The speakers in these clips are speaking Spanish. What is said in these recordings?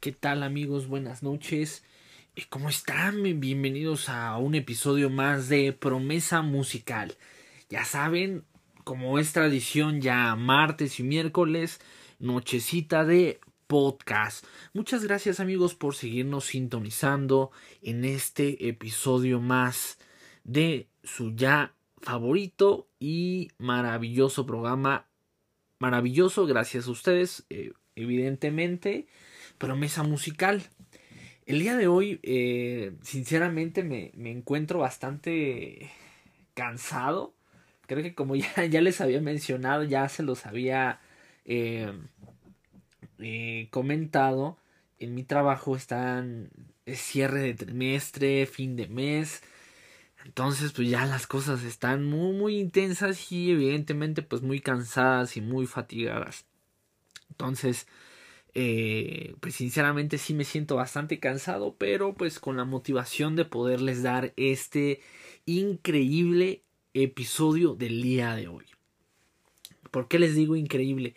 ¿Qué tal amigos? Buenas noches. Eh, ¿Cómo están? Bienvenidos a un episodio más de Promesa Musical. Ya saben, como es tradición ya martes y miércoles, nochecita de podcast. Muchas gracias amigos por seguirnos sintonizando en este episodio más de su ya favorito y maravilloso programa. Maravilloso, gracias a ustedes, eh, evidentemente. Promesa musical. El día de hoy, eh, sinceramente, me, me, encuentro bastante cansado. Creo que como ya, ya les había mencionado, ya se los había eh, eh, comentado, en mi trabajo están cierre de trimestre, fin de mes. Entonces, pues ya las cosas están muy, muy intensas y evidentemente, pues muy cansadas y muy fatigadas. Entonces, eh, pues sinceramente sí me siento bastante cansado, pero pues con la motivación de poderles dar este increíble episodio del día de hoy. ¿Por qué les digo increíble?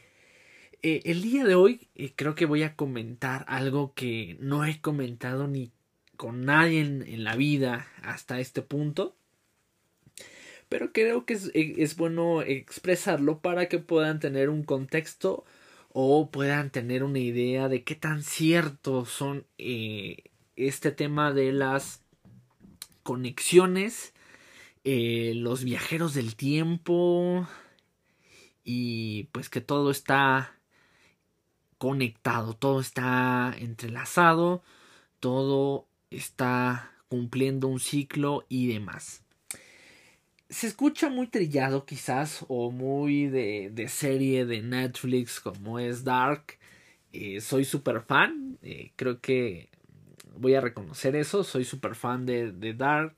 Eh, el día de hoy eh, creo que voy a comentar algo que no he comentado ni con nadie en, la vida hasta este punto. Pero creo que es, es bueno expresarlo para que puedan tener un contexto o puedan tener una idea de qué tan ciertos son eh, este tema de las conexiones, eh, los viajeros del tiempo y pues que todo está conectado, todo está entrelazado, todo está cumpliendo un ciclo y demás se escucha muy trillado quizás o muy de, de serie de Netflix como es Dark. Eh, soy super fan, eh, creo que voy a reconocer eso, soy super fan de, de Dark.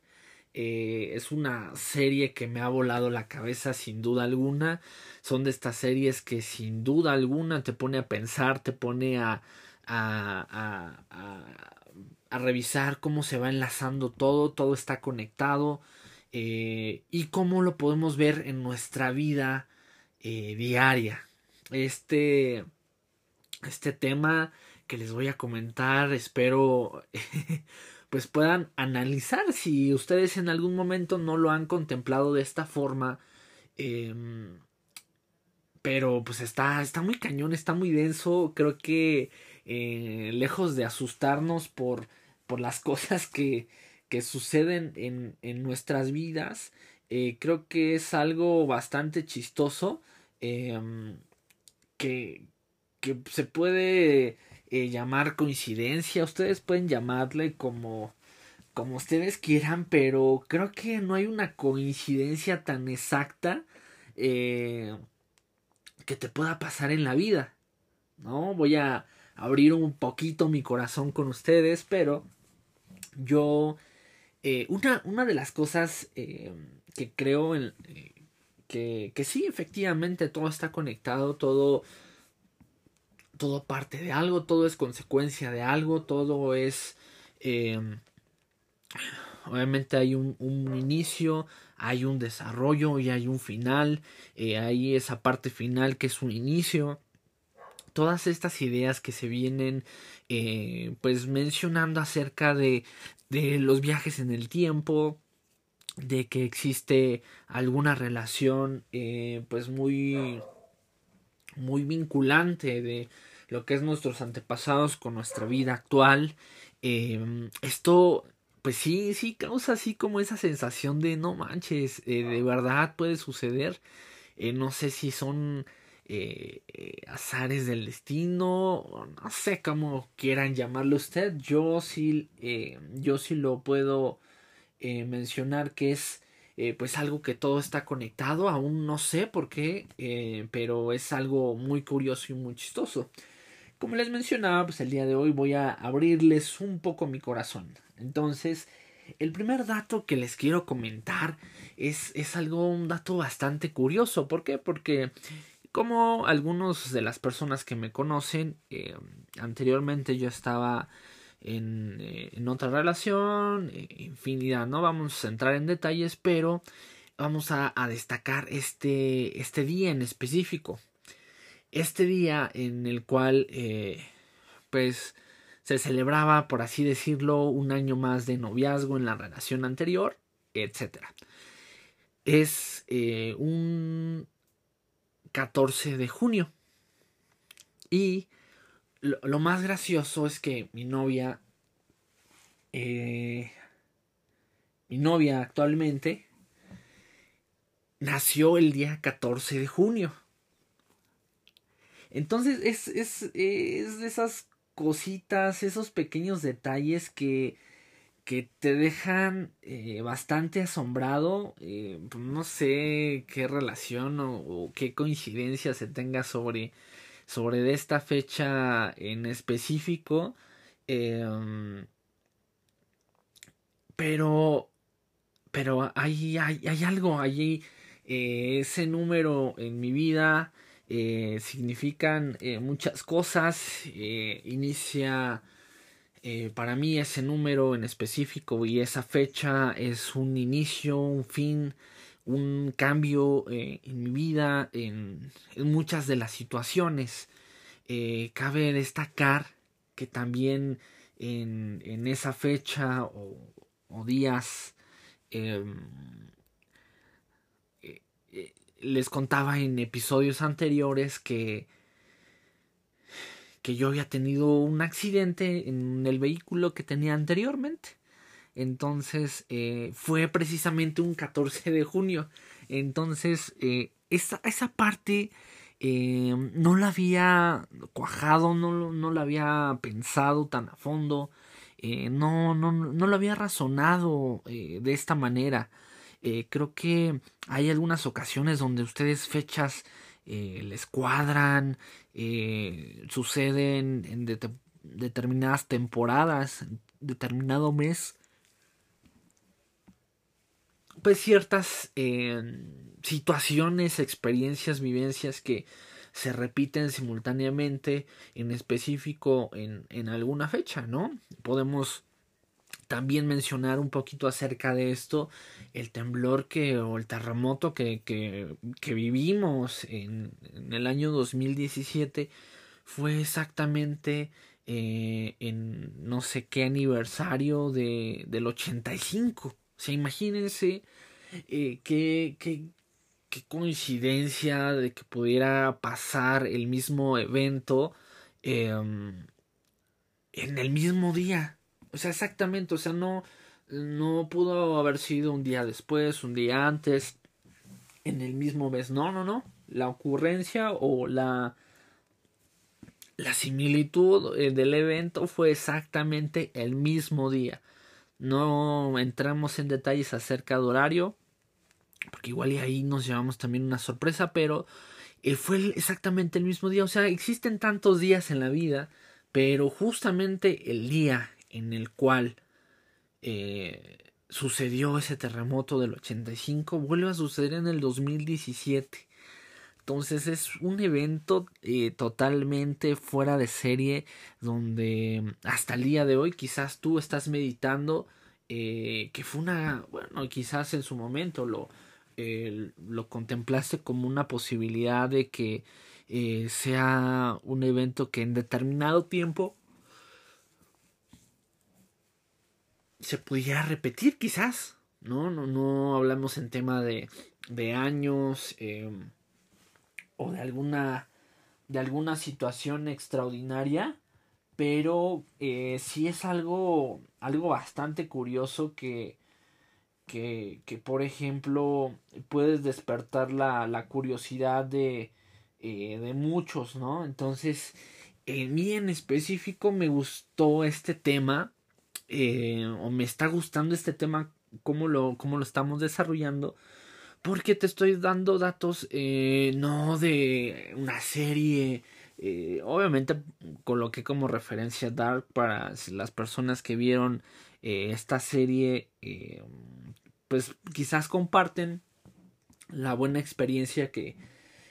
Eh, es una serie que me ha volado la cabeza sin duda alguna. Son de estas series que sin duda alguna te pone a pensar, te pone a, a, a, a revisar cómo se va enlazando todo, todo está conectado. Eh, y cómo lo podemos ver en nuestra vida eh, diaria. Este, este tema que les voy a comentar, espero pues puedan analizar si ustedes en algún momento no lo han contemplado de esta forma. Em, pero pues está, está muy cañón, está muy denso. Creo que eh, lejos de asustarnos por, por las cosas que, que suceden en, en nuestras vidas. Eh, creo que es algo bastante chistoso em, que, que, se puede eh, llamar coincidencia. Ustedes pueden llamarle como, como ustedes quieran, pero creo que no hay una coincidencia tan exacta eh, que te pueda pasar en la vida. ¿No? Voy a abrir un poquito mi corazón con ustedes, pero yo eh, una, una, de las cosas eh, que creo eh, que, que, sí, efectivamente, todo está conectado, todo, todo parte de algo, todo es consecuencia de algo, todo es... obviamente hay un, un, inicio, hay un desarrollo y hay un final, hay esa parte final que es un inicio. Todas estas ideas que se vienen pues mencionando acerca de, de los viajes en el tiempo, de que existe alguna relación eh, pues muy muy vinculante de lo que es nuestros antepasados con nuestra vida actual eh, esto pues sí sí causa así como esa sensación de no manches eh, de verdad puede suceder no sé si son eh, eh, azares del destino, no sé cómo quieran llamarlo usted, yo sí, eh, yo sí lo puedo mencionar que es pues algo que todo está conectado, aún no sé por qué, pero es algo muy curioso y muy chistoso. Como les mencionaba, pues el día de hoy voy a abrirles un poco mi corazón. Entonces, el primer dato que les quiero comentar es, es algo, un dato bastante curioso. ¿Por qué? Porque como algunos de las personas que me conocen, eh, anteriormente yo estaba en, eh, otra relación, eh, infinidad, no vamos a entrar en detalles, pero vamos a, destacar este, este día en específico. Este día en el cual, pues, se celebraba, por así decirlo, un año más de noviazgo en la relación anterior, etc. Es un 14 de junio. Y lo, más gracioso es que mi novia, eh, mi novia actualmente, nació el día 14 de junio. Entonces es, es, es de esas cositas, esos pequeños detalles que, que te dejan eh, bastante asombrado. Eh, pues, no sé qué relación o, qué coincidencia se tenga sobre, sobre esta fecha en específico. Em, pero, pero hay, hay, hay algo allí. Eh, ese número en mi vida significan muchas cosas. Eh, para mí ese número en específico y esa fecha es un inicio, un fin, un cambio en mi vida, en, muchas de las situaciones. cabe destacar que también en, esa fecha o, o días em, les contaba en episodios anteriores que que yo había tenido un accidente en el vehículo que tenía anteriormente. Entonces eh, fue precisamente un 14 de junio. Entonces eh, esa, esa, parte eh, no la había cuajado, no, no la había pensado tan a fondo, no, no, no lo había razonado de esta manera. Creo que hay algunas ocasiones donde ustedes fechas eh, les cuadran, eh, suceden en determinadas temporadas, determinado mes, pues ciertas situaciones, experiencias, vivencias que se repiten simultáneamente en específico en, en alguna fecha, ¿no? Podemos también mencionar un poquito acerca de esto, el temblor que o el terremoto que, que, que vivimos en, el año 2017 fue exactamente eh, en no sé qué aniversario de, del 85. O sea, imagínense eh, qué, qué, qué coincidencia de que pudiera pasar el mismo evento eh, en el mismo día. O sea, exactamente, o sea, no, no pudo haber sido un día después, un día antes, en el mismo mes. No, no, no. La ocurrencia o la, la similitud eh, del evento fue exactamente el mismo día. No entramos en detalles acerca de horario, porque igual y ahí nos llevamos también una sorpresa, pero eh, fue exactamente el mismo día. O sea, existen tantos días en la vida, pero justamente el día en el cual eh, sucedió ese terremoto del 85 vuelve a suceder en el 2017. Entonces es un evento eh, totalmente fuera de serie donde hasta el día de hoy quizás tú estás meditando eh, que fue una, bueno, quizás en su momento lo, lo contemplaste como una posibilidad de que sea un evento que en determinado tiempo se pudiera repetir quizás, ¿no? No, no hablamos en tema de, de años em, o de alguna, de alguna situación extraordinaria, pero eh, sí es algo, algo bastante curioso que, que, que por ejemplo, puedes despertar la, la curiosidad de, eh, de muchos, ¿no? Entonces, en mí en específico me gustó este tema eh, o me está gustando este tema, cómo lo, cómo lo estamos desarrollando, porque te estoy dando datos eh, no de una serie. Eh, obviamente coloqué como referencia Dark para las personas que vieron esta serie, pues quizás comparten la buena experiencia que,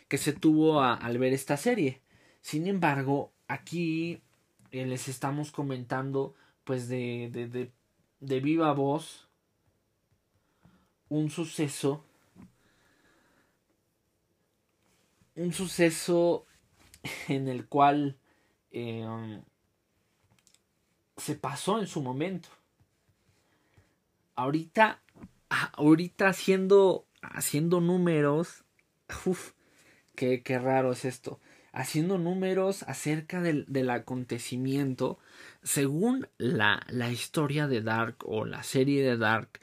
que se tuvo al ver esta serie. Sin embargo, aquí les estamos comentando pues de, de, de, de viva voz un suceso un suceso en el cual eh, se pasó en su momento. Ahorita, ah, ahorita haciendo, haciendo números, uff, qué raro es esto haciendo números acerca del, del acontecimiento, según la, la, historia de Dark o la serie de Dark,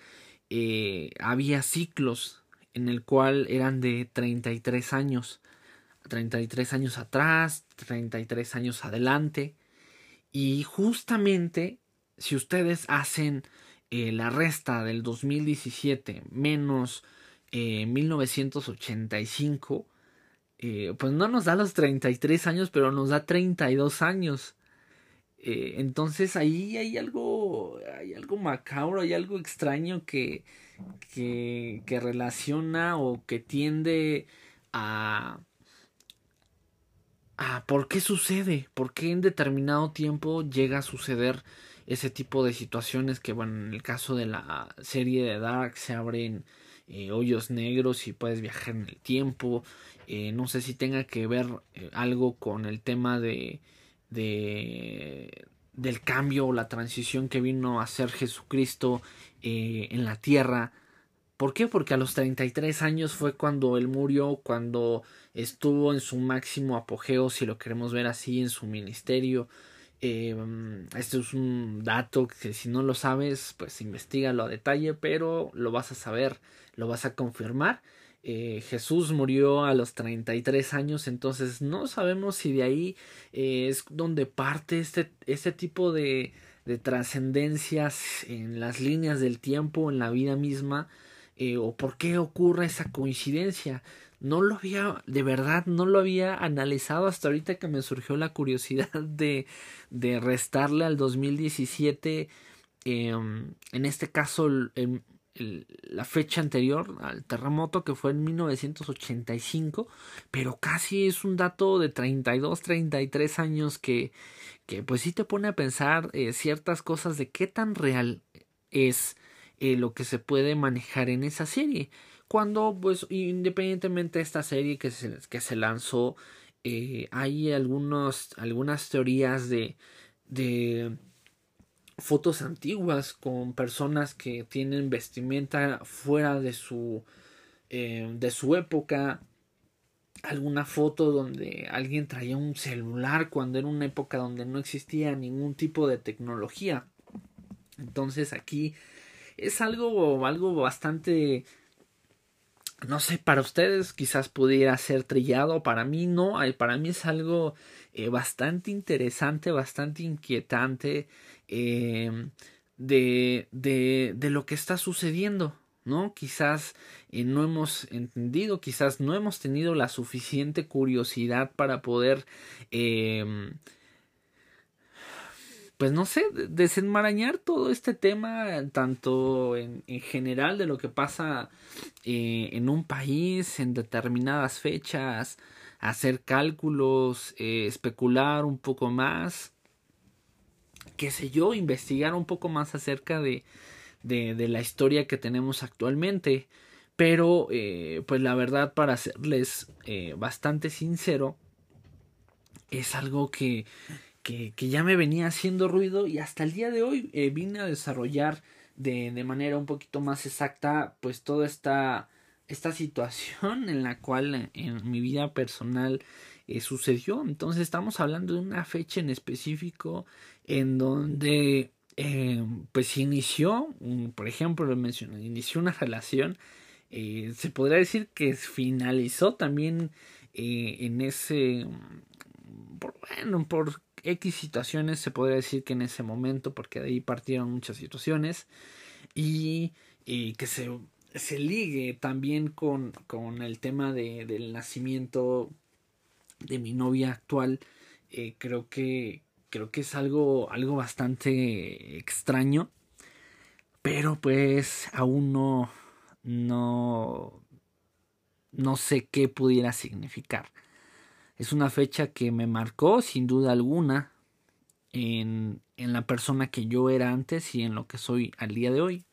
eh, había ciclos en el cual eran de 33 años, 33 años atrás, 33 años adelante, y justamente si ustedes hacen eh, la resta del 2017 menos eh, 1985, eh, pues no nos da los 33 años, pero nos da 32 años. Eh, entonces ahí hay algo, hay algo macabro, hay algo extraño que, que, que relaciona o que tiende a, a por qué sucede, por qué en determinado tiempo llega a suceder ese tipo de situaciones que, bueno, en el caso de la serie de Dark se abren eh, hoyos negros y puedes viajar en el tiempo. Eh, no sé si tenga que ver algo con el tema de, de del cambio o la transición que vino a ser Jesucristo en la tierra. ¿Por qué? Porque a los 33 años fue cuando él murió, cuando estuvo en su máximo apogeo, si lo queremos ver así, en su ministerio. este es un dato que si no lo sabes, pues investigalo a detalle, pero lo vas a saber lo vas a confirmar. Eh, Jesús murió a los 33 años, entonces no sabemos si de ahí eh, es donde parte este, este tipo de, de trascendencias en las líneas del tiempo, en la vida misma, eh, o por qué ocurre esa coincidencia. No lo había, de verdad, no lo había analizado hasta ahorita que me surgió la curiosidad de, de restarle al 2017, em, en este caso, el, la fecha anterior al terremoto que fue en 1985, pero casi es un dato de 32, 33 años que, que pues sí te pone a pensar eh, ciertas cosas de qué tan real es eh, lo que se puede manejar en esa serie. Cuando pues independientemente de esta serie que se, que se lanzó, eh, hay algunos, algunas teorías de, de fotos antiguas con personas que tienen vestimenta fuera de su eh, de su época. Alguna foto donde alguien traía un celular cuando era una época donde no existía ningún tipo de tecnología. Entonces aquí es algo algo bastante no sé para ustedes quizás pudiera ser trillado para mí no para mí es algo eh, bastante interesante bastante inquietante eh, de, de, de, lo que está sucediendo, ¿no? Quizás eh, no hemos entendido, quizás no hemos tenido la suficiente curiosidad para poder, eh, pues no sé, desenmarañar todo este tema, tanto en, en general de lo que pasa eh, en un país, en determinadas fechas, hacer cálculos, eh, especular un poco más qué sé yo, investigar un poco más acerca de, de, la historia que tenemos actualmente. Pero, eh, pues la verdad, para serles eh, bastante sincero, es algo que, que, ya me venía haciendo ruido y hasta el día de hoy eh, vine a desarrollar de, de, manera un poquito más exacta, pues toda esta, esta situación en la cual en mi vida personal sucedió. Entonces estamos hablando de una fecha en específico en donde eh, pues inició, por ejemplo, lo mencioné, inició una relación. Eh, se podría decir que finalizó también eh, en ese, por, bueno, por X situaciones, se podría decir que en ese momento, porque de ahí partieron muchas situaciones, y, y que se, se ligue también con, con el tema de, del nacimiento de mi novia actual, eh, creo que creo que es algo algo bastante extraño, pero pues aún no no no sé qué pudiera significar. Es una fecha que me marcó sin duda alguna en, en la persona que yo era antes y en lo que soy al día de hoy.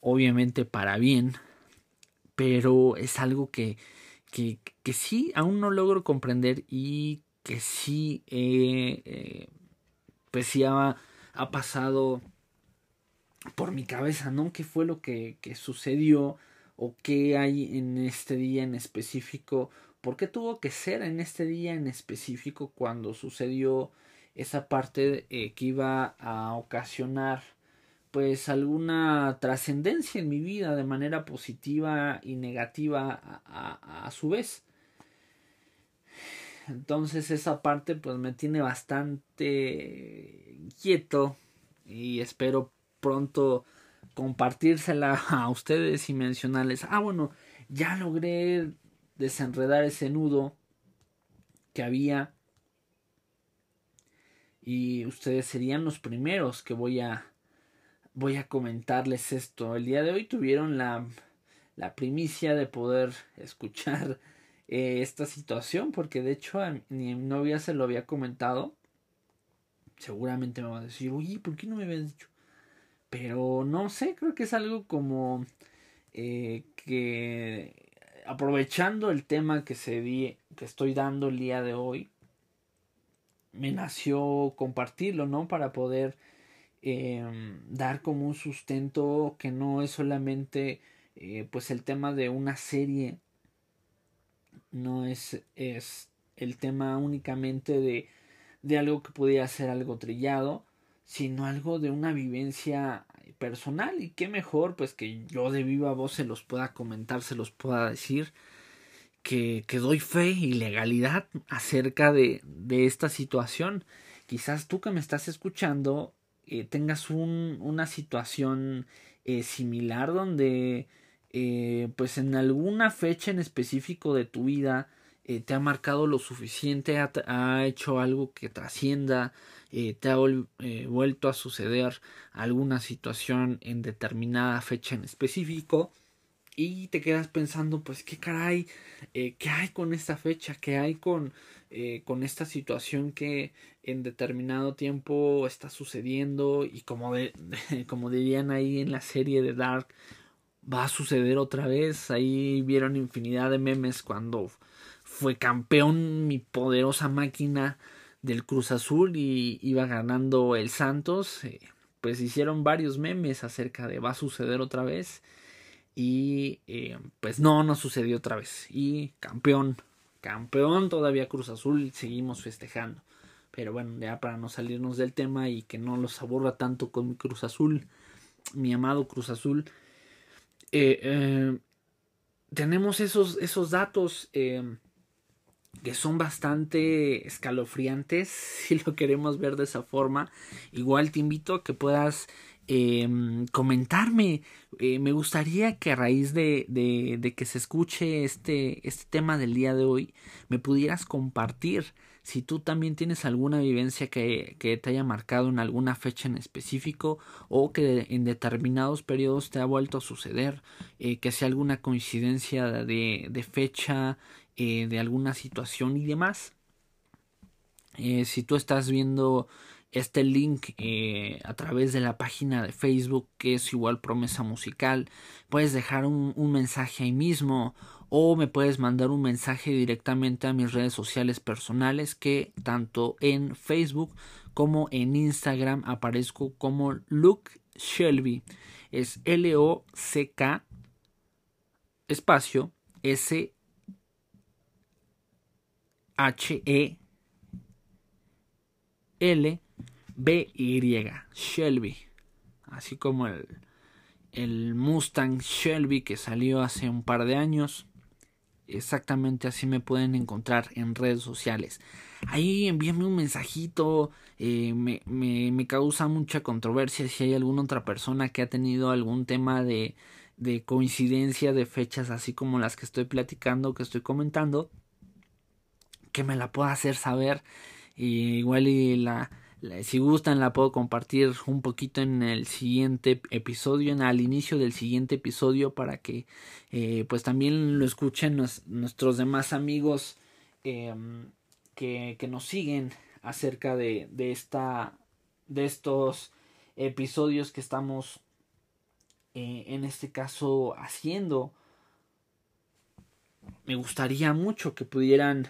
Obviamente para bien, pero es algo que que, que sí aún no logro comprender y que sí eh, pues sí ha, ha pasado por mi cabeza, ¿no? ¿Qué fue lo que, que sucedió o qué hay en este día en específico? ¿Por qué tuvo que ser en este día en específico cuando sucedió esa parte eh, que iba a ocasionar pues alguna trascendencia en mi vida de manera positiva y negativa a, a, su vez. Entonces esa parte pues me tiene bastante quieto y espero pronto compartírsela a ustedes y mencionarles, ah bueno, ya logré desenredar ese nudo que había y ustedes serían los primeros que voy a voy a comentarles esto. El día de hoy tuvieron la, la primicia de poder escuchar eh, esta situación, porque de hecho a mi novia se lo había comentado. Seguramente me va a decir, oye, ¿por qué no me habías dicho? Pero no sé, creo que es algo como eh, que aprovechando el tema que se di, que estoy dando el día de hoy, me nació compartirlo, ¿no? Para poder Em, dar como un sustento que no es solamente eh, pues el tema de una serie no es, es el tema únicamente de, de algo que podría ser algo trillado sino algo de una vivencia personal. Y qué mejor pues que yo de viva voz se los pueda comentar se los pueda decir que, que doy fe y legalidad acerca de, de esta situación. Quizás tú que me estás escuchando eh, tengas un, una situación eh, similar donde eh, pues en alguna fecha en específico de tu vida te ha marcado lo suficiente, ha, ha hecho algo que trascienda, te ha vuelto a suceder alguna situación en determinada fecha en específico y te quedas pensando pues qué caray, qué hay con esta fecha, qué hay con eh, con esta situación que en determinado tiempo está sucediendo y como, de, como dirían ahí en la serie de Dark va a suceder otra vez. Ahí vieron infinidad de memes cuando fue campeón mi poderosa máquina del Cruz Azul y iba ganando el Santos. Eh, pues hicieron varios memes acerca de va a suceder otra vez. Y eh, pues no, no sucedió otra vez. Y campeón campeón todavía Cruz Azul seguimos festejando. Pero bueno, ya para no salirnos del tema y que no los aburra tanto con mi Cruz Azul, mi amado Cruz Azul, eh, eh, tenemos esos, esos datos eh, que son bastante escalofriantes, si lo queremos ver de esa forma. Igual te invito a que puedas comentarme. Me gustaría que a raíz de, de, que se escuche este, este tema del día de hoy, me pudieras compartir si tú también tienes alguna vivencia que, que, te haya marcado en alguna fecha en específico o que en determinados periodos te ha vuelto a suceder, eh, que sea alguna coincidencia de, de fecha, eh, de alguna situación y demás. si tú estás viendo este link eh, a través de la página de Facebook que es igual promesa musical. Puedes dejar un, mensaje ahí mismo o me puedes mandar un mensaje directamente a mis redes sociales personales que tanto en Facebook como en Instagram aparezco como Luke Shelby. Es L O C K espacio S H E L BY, Shelby. Así como el, el Mustang Shelby que salió hace un par de años. Exactamente así me pueden encontrar en redes sociales. Ahí envíame un mensajito. Eh, me, me, me, causa mucha controversia si hay alguna otra persona que ha tenido algún tema de, de coincidencia de fechas así como las que estoy platicando, que estoy comentando. Que me la pueda hacer saber. igual y la, si gustan la puedo compartir un poquito en el siguiente episodio, al inicio del siguiente episodio para que eh, pues también lo escuchen nuestros demás amigos em, que, que, nos siguen acerca de, de esta de estos episodios que estamos eh, en este caso haciendo. Me gustaría mucho que pudieran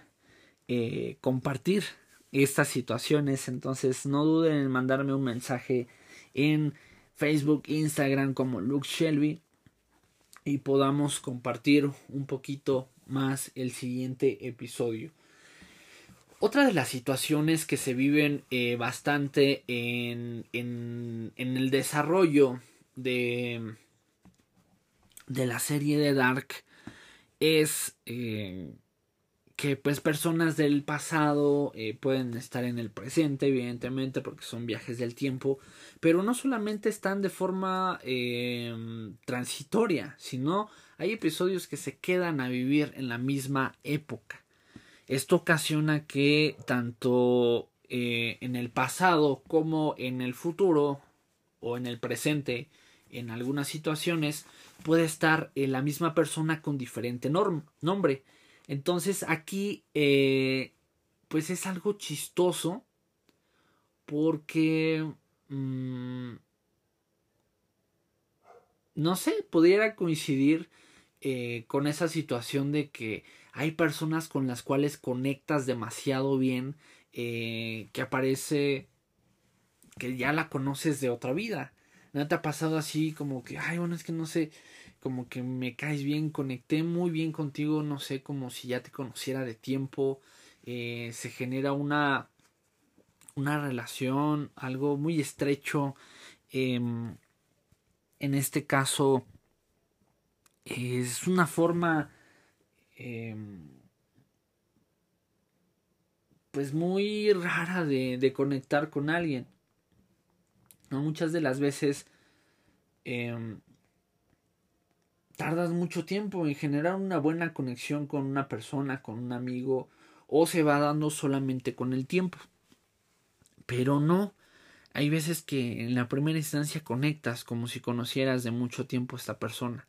eh, compartir estas situaciones. Entonces no duden en mandarme un mensaje en Facebook, Instagram como Luke Shelby y podamos compartir un poquito más el siguiente episodio. Otra de las situaciones que se viven eh, bastante en, en, en, el desarrollo de, de la serie de Dark es eh, que pues personas del pasado eh, pueden estar en el presente, evidentemente, porque son viajes del tiempo, pero no solamente están de forma eh, transitoria, sino hay episodios que se quedan a vivir en la misma época. Esto ocasiona que tanto eh, en el pasado como en el futuro o en el presente, en algunas situaciones, puede estar la misma persona con diferente nombre entonces aquí, eh, pues es algo chistoso porque, mm, no sé, pudiera coincidir eh, con esa situación de que hay personas con las cuales conectas demasiado bien, eh, que aparece que ya la conoces de otra vida. ¿No te ha pasado así como que, ay, bueno, es que no sé, como que me caes bien, conecté muy bien contigo, no sé, como si ya te conociera de tiempo, eh, se genera una, una relación, algo muy estrecho, em, en este caso es una forma em, pues muy rara de, conectar con alguien. ¿no? Muchas de las veces em, tardas mucho tiempo en generar una buena conexión con una persona, con un amigo, o se va dando solamente con el tiempo. Pero no, hay veces que en la primera instancia conectas como si conocieras de mucho tiempo a esta persona.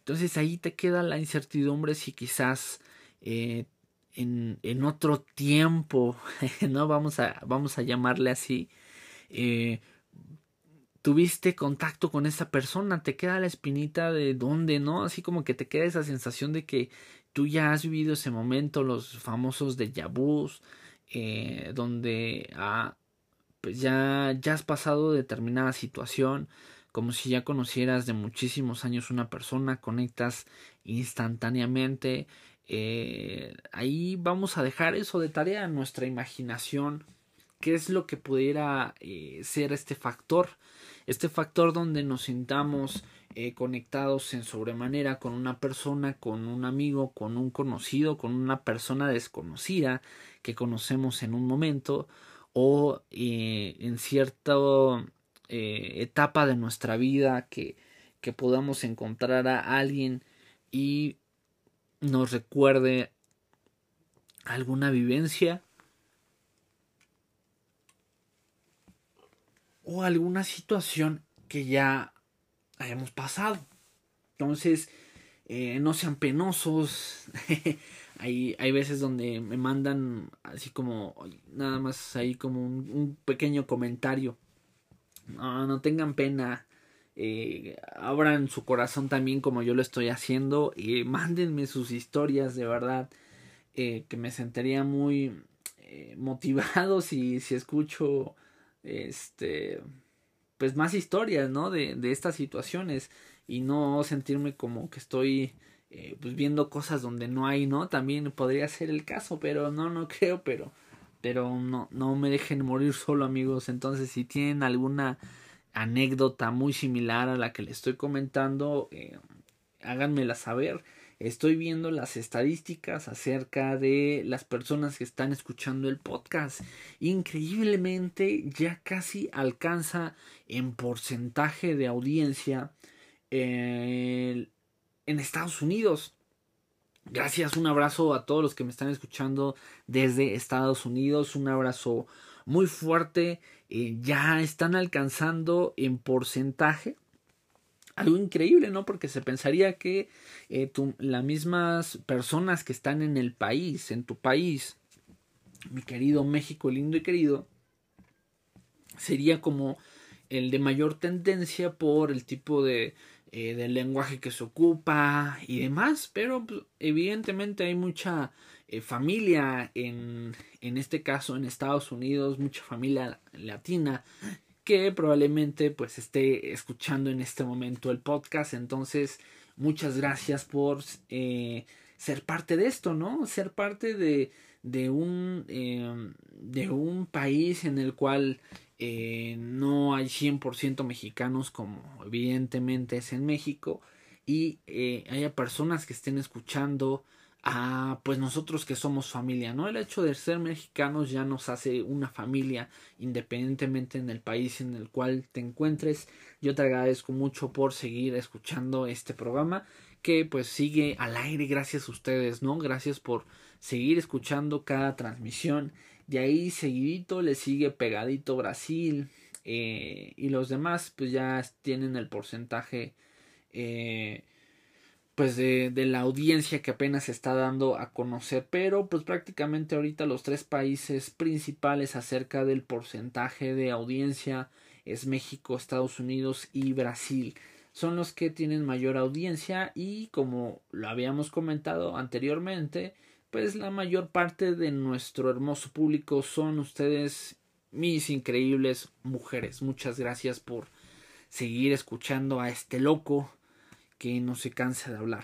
Entonces ahí te queda la incertidumbre si quizás eh, en, en, otro tiempo, no vamos a, vamos a llamarle así, eh, tuviste contacto con esa persona, te queda la espinita de dónde, ¿no? Así como que te queda esa sensación de que tú ya has vivido ese momento, los famosos de Yabús, eh, donde ah, pues ya, ya has pasado determinada situación, como si ya conocieras de muchísimos años una persona, conectas instantáneamente. Eh, ahí vamos a dejar eso de tarea en nuestra imaginación. ¿Qué es lo que pudiera eh, ser este factor? Este factor donde nos sintamos eh, conectados en sobremanera con una persona, con un amigo, con un conocido, con una persona desconocida que conocemos en un momento o eh, en cierta eh, etapa de nuestra vida que, que podamos encontrar a alguien y nos recuerde alguna vivencia o alguna situación que ya hayamos pasado. Entonces, eh, no sean penosos. hay, hay veces donde me mandan así como, nada más ahí como un, pequeño comentario. No, no tengan pena. Eh, abran su corazón también como yo lo estoy haciendo y mándenme sus historias de verdad eh, que me sentiría muy motivado si, si escucho este, pues más historias, ¿no? De, de estas situaciones y no sentirme como que estoy eh, pues viendo cosas donde no hay, ¿no? También podría ser el caso, pero no, no creo, pero, pero no, no me dejen morir solo, amigos. Entonces, si tienen alguna anécdota muy similar a la que le estoy comentando, eh, háganmela saber. Estoy viendo las estadísticas acerca de las personas que están escuchando el podcast. Increíblemente ya casi alcanza en porcentaje de audiencia eh, en Estados Unidos. Gracias, un abrazo a todos los que me están escuchando desde Estados Unidos. Un abrazo muy fuerte. Eh, ya están alcanzando en porcentaje algo increíble, ¿no? Porque se pensaría que eh, las mismas personas que están en el país, en tu país, mi querido México lindo y querido, sería como el de mayor tendencia por el tipo de, eh, lenguaje que se ocupa y demás, pero pues, evidentemente hay mucha eh, familia en, en este caso en Estados Unidos, mucha familia latina que probablemente pues esté escuchando en este momento el podcast. Entonces, muchas gracias por eh, ser parte de esto, ¿no? Ser parte de, de un, em, de un país en el cual eh, no hay 100% mexicanos como evidentemente es en México y eh, haya personas que estén escuchando a pues nosotros que somos familia, ¿no? El hecho de ser mexicanos ya nos hace una familia independientemente en el país en el cual te encuentres. Yo te agradezco mucho por seguir escuchando este programa que pues sigue al aire gracias a ustedes, ¿no? Gracias por seguir escuchando cada transmisión. De ahí seguidito le sigue pegadito Brasil eh, y los demás pues ya tienen el porcentaje eh, pues de, de, la audiencia que apenas se está dando a conocer pero pues prácticamente ahorita los tres países principales acerca del porcentaje de audiencia es México, Estados Unidos y Brasil. Son los que tienen mayor audiencia y como lo habíamos comentado anteriormente pues la mayor parte de nuestro hermoso público son ustedes mis increíbles mujeres. Muchas gracias por seguir escuchando a este loco que no se cansa de hablar.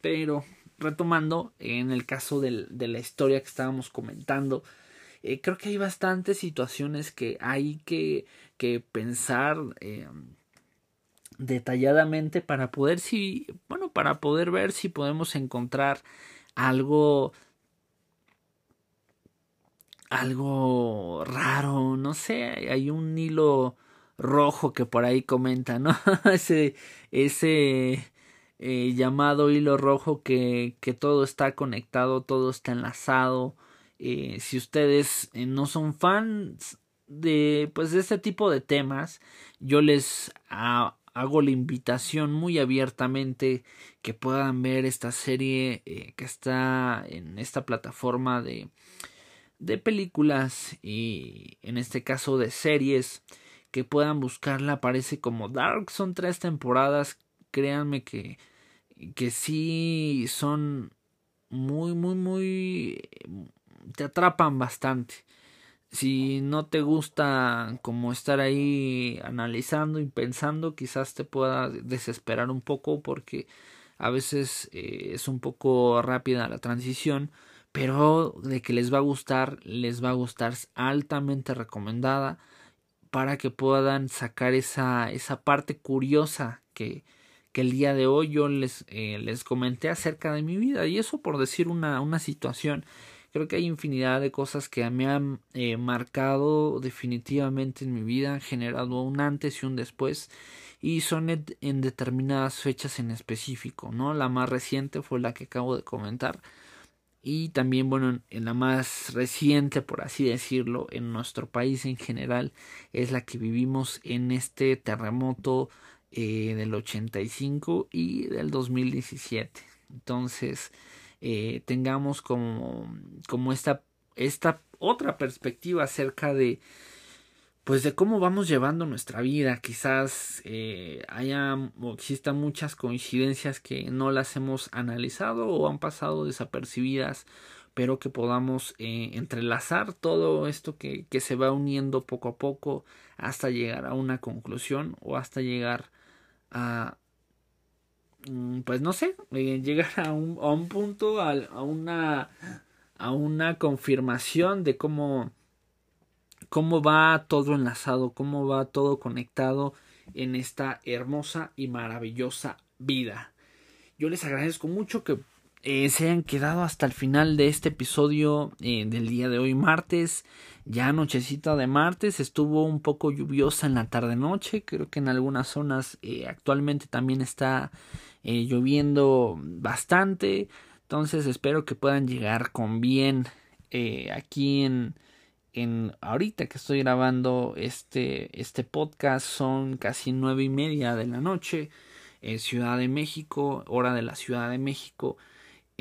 Pero retomando en el caso de la historia que estábamos comentando, eh, creo que hay bastantes situaciones que hay que, que pensar eh, detalladamente para poder si bueno para poder ver si podemos encontrar algo algo raro no sé hay un hilo rojo que por ahí comenta no ese eh, llamado hilo rojo que, que, todo está conectado, todo está enlazado. Eh, si ustedes eh, no son fans de pues de este tipo de temas, yo les hago la invitación muy abiertamente que puedan ver esta serie que está en esta plataforma de de películas y en este caso de series que puedan buscarla aparece como Dark son tres temporadas créanme que que sí son muy, muy, muy... te atrapan bastante. Si no te gusta como estar ahí analizando y pensando, quizás te pueda desesperar un poco porque a veces eh, es un poco rápida la transición, pero de que les va a gustar, les va a gustar altamente recomendada para que puedan sacar esa, esa parte curiosa que, que el día de hoy yo les, eh, les comenté acerca de mi vida y eso por decir una, una situación. Creo que hay infinidad de cosas que me han eh, marcado definitivamente en mi vida, han generado un antes y un después y son en determinadas fechas en específico, ¿no? La más reciente fue la que acabo de comentar y también, bueno, en la más reciente, por así decirlo, en nuestro país en general, es la que vivimos en este terremoto eh, del 85 y del 2017. Entonces, eh, tengamos como, como esta, esta otra perspectiva acerca de pues de cómo vamos llevando nuestra vida quizás eh, haya o existan muchas coincidencias que no las hemos analizado o han pasado desapercibidas pero que podamos eh, entrelazar todo esto que, que se va uniendo poco a poco hasta llegar a una conclusión o hasta llegar a mm, pues no sé eh, llegar a un, a un punto a, a, una a una confirmación de cómo cómo va todo enlazado cómo va todo conectado en esta hermosa y maravillosa vida. Yo les agradezco mucho que eh, se hayan quedado hasta el final de este episodio eh, del día de hoy martes. Ya nochecita de martes estuvo un poco lluviosa en la tarde noche creo que en algunas zonas eh, actualmente también está lloviendo bastante. Entonces espero que puedan llegar con bien aquí en en ahorita que estoy grabando este este podcast. Son casi nueve y media de la noche Ciudad de México hora de la Ciudad de México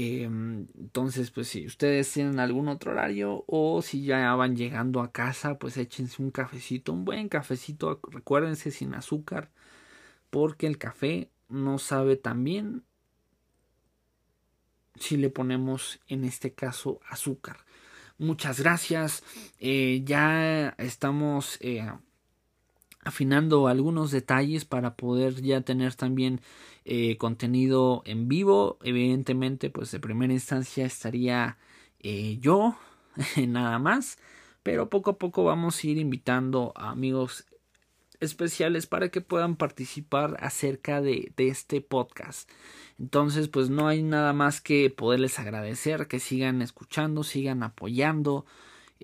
Em, entonces, pues si ustedes tienen algún otro horario o si ya van llegando a casa, pues échense un cafecito, un buen cafecito, recuérdense sin azúcar, porque el café no sabe tan bien si le ponemos en este caso azúcar. Muchas gracias. Eh, ya estamos eh, afinando algunos detalles para poder ya tener también eh, contenido en vivo. Evidentemente, pues de primera instancia estaría yo, nada más. Pero poco a poco vamos a ir invitando a amigos especiales para que puedan participar acerca de, de, este podcast. Entonces, pues no hay nada más que poderles agradecer, que sigan escuchando, sigan apoyando.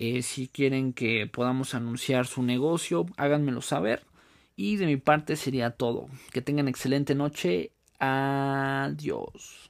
Eh, si quieren que podamos anunciar su negocio, háganmelo saber. Y de mi parte sería todo. Que tengan excelente noche. Adiós.